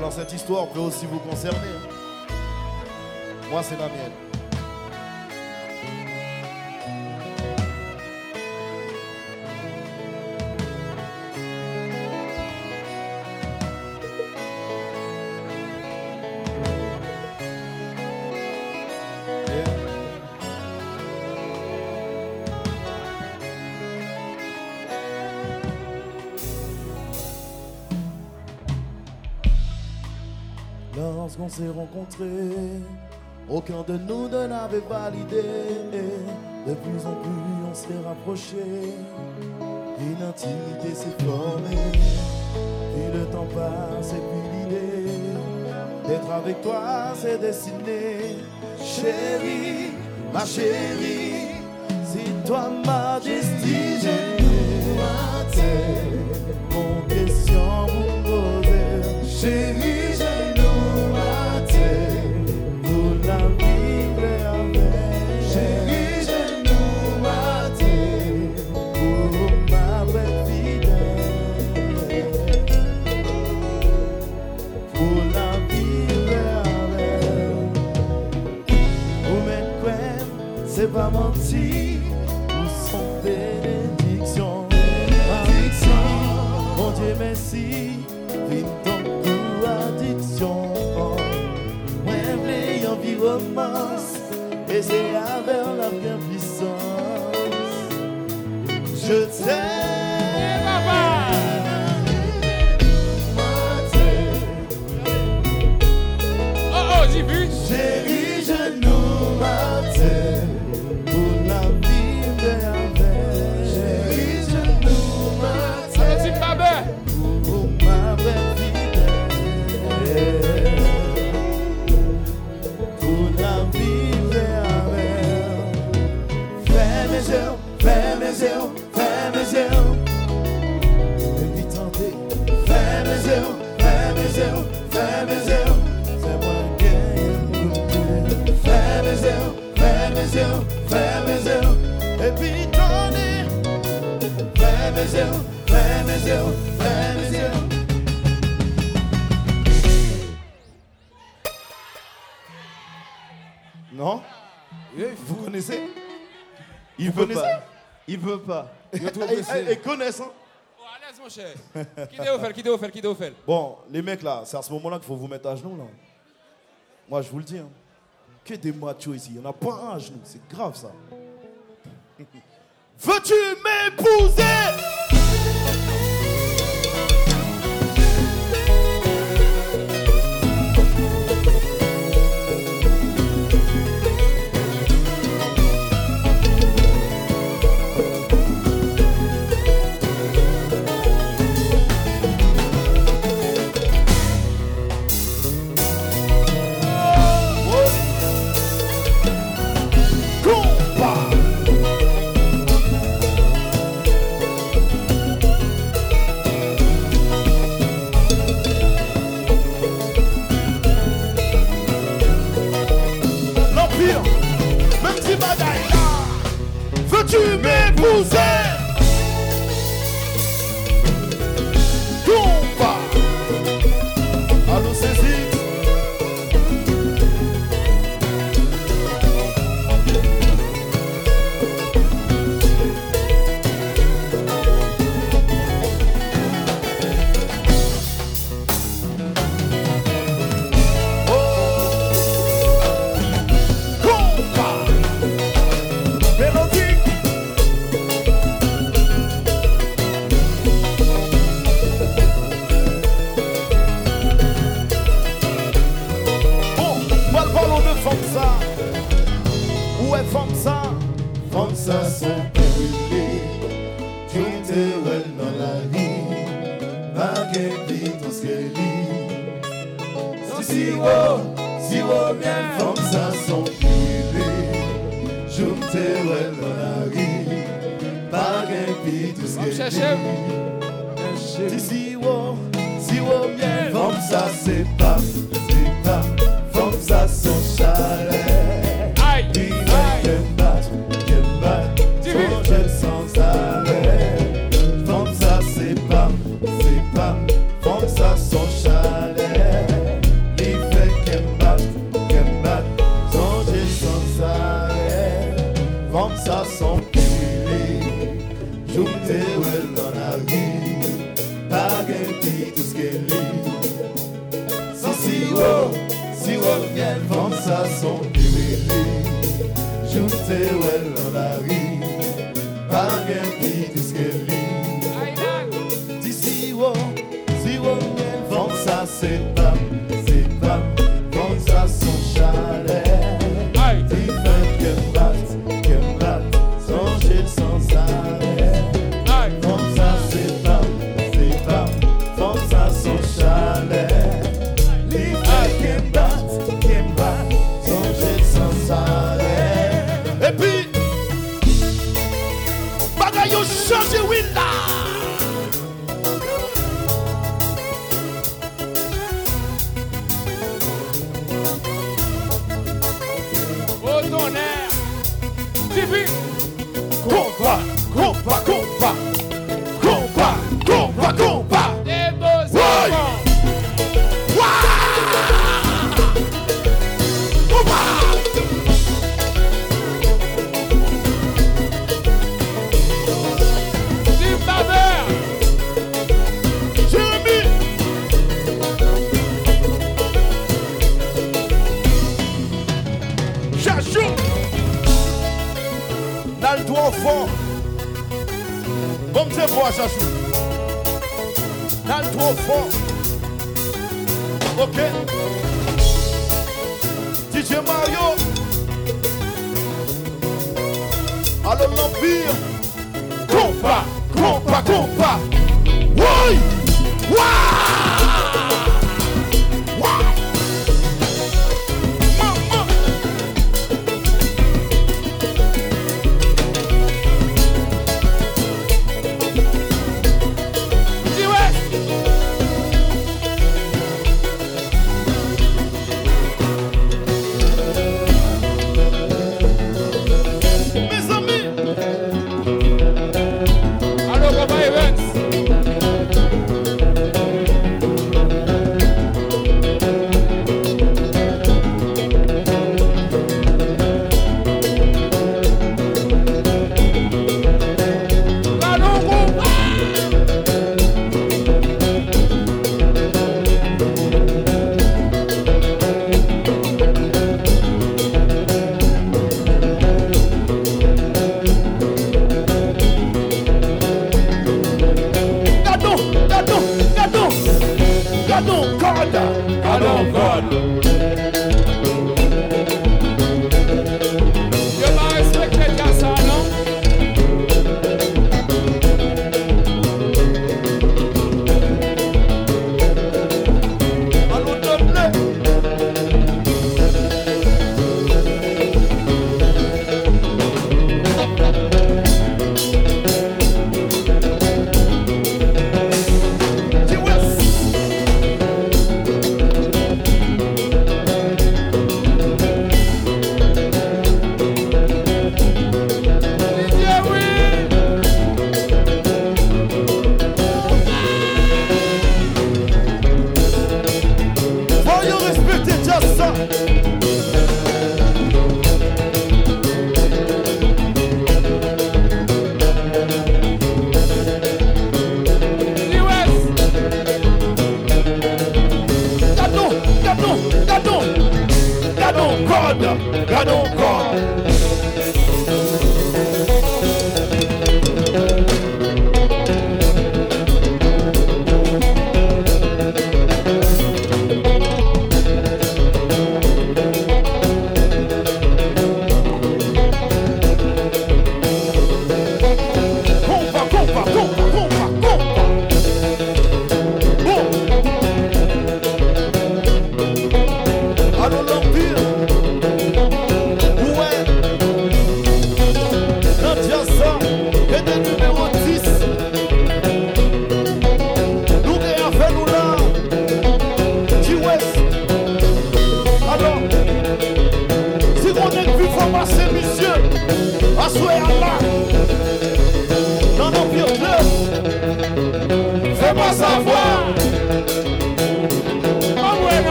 Alors cette histoire peut aussi vous concerner. hein. Moi, c'est la mienne. Lorsqu'on s'est rencontrés, aucun de nous ne l'avait validé. De plus en plus, on s'est rapprochés. Une intimité s'est formée. Puis le temps passe et puis l'idée d'être avec toi s'est dessinée. Chérie, ma chérie, si toi ma destinée, c'est pas menti, ou son bénédiction. Bénédiction, mon Dieu merci, vite ton coup addiction. Moi, envie romance, et c'est avec la bien puissance. Je t'aime, Oh oh, j'ai vu. Non Vous connaissez Il veut pas. Il veut pas. Et connaissent, hein Oh, à l'aise, mon cher. Qui doit faire, qui doit faire, qui doit faire. Bon, les mecs là, c'est à ce moment-là qu'il faut vous mettre à genoux là. Moi, je vous le dis. hein. Que des machos ici. Il n'y en a pas un à genoux. C'est grave ça. Veux-tu m'épouser? Si wo, si wo bien Famsa son brûlé Tout tout ce qu'elle si Sans sirop, sirop qu'elle pense son piwili. Je sais où elle en arrive, par qu'elle dit tout ce qu'elle est. Dis si sirop qu'elle pense à ses parents. Comme c'est fort, Chassou. Dans trop fort. Ok. DJ Mario. Alors l'Empire. Combat, combat, combat. Oui! Waouh! God don't oh come.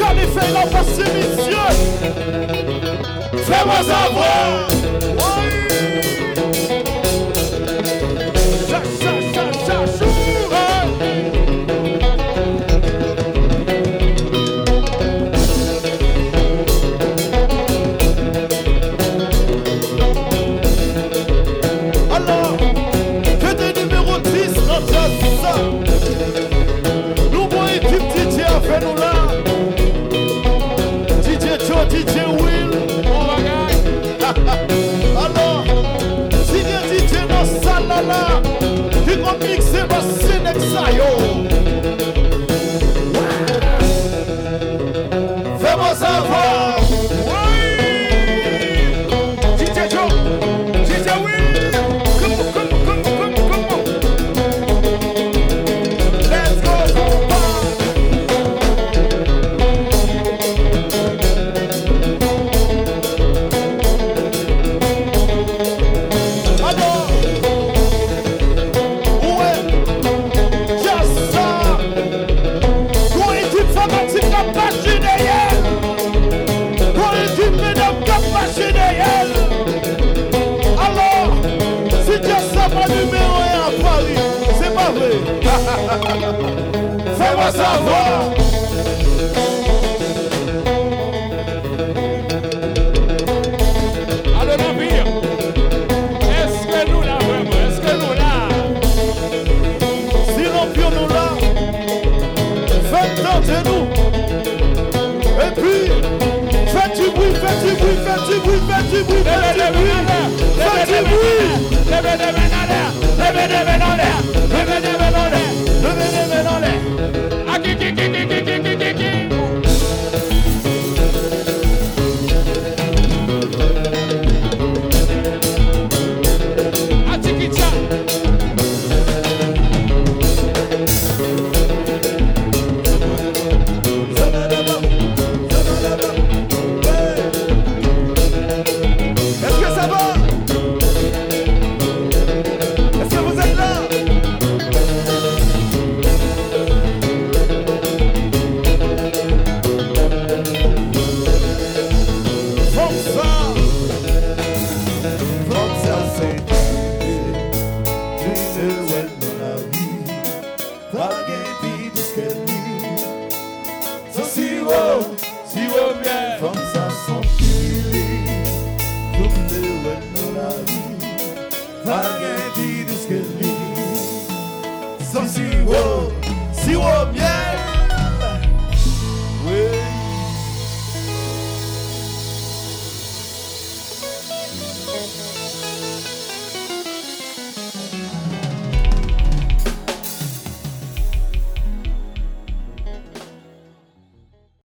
jamais fait dans passer, messieurs. Fais-moi savoir. à savoir. Est-ce que nous là, vraiment, est-ce que nous là Si nous là, faites-nous, Et puis, faites du bruit, faites du bruit, faites du bruit, faites du bruit, faites du bruit, faites du bruit. En l'air, levez des mains en l'air.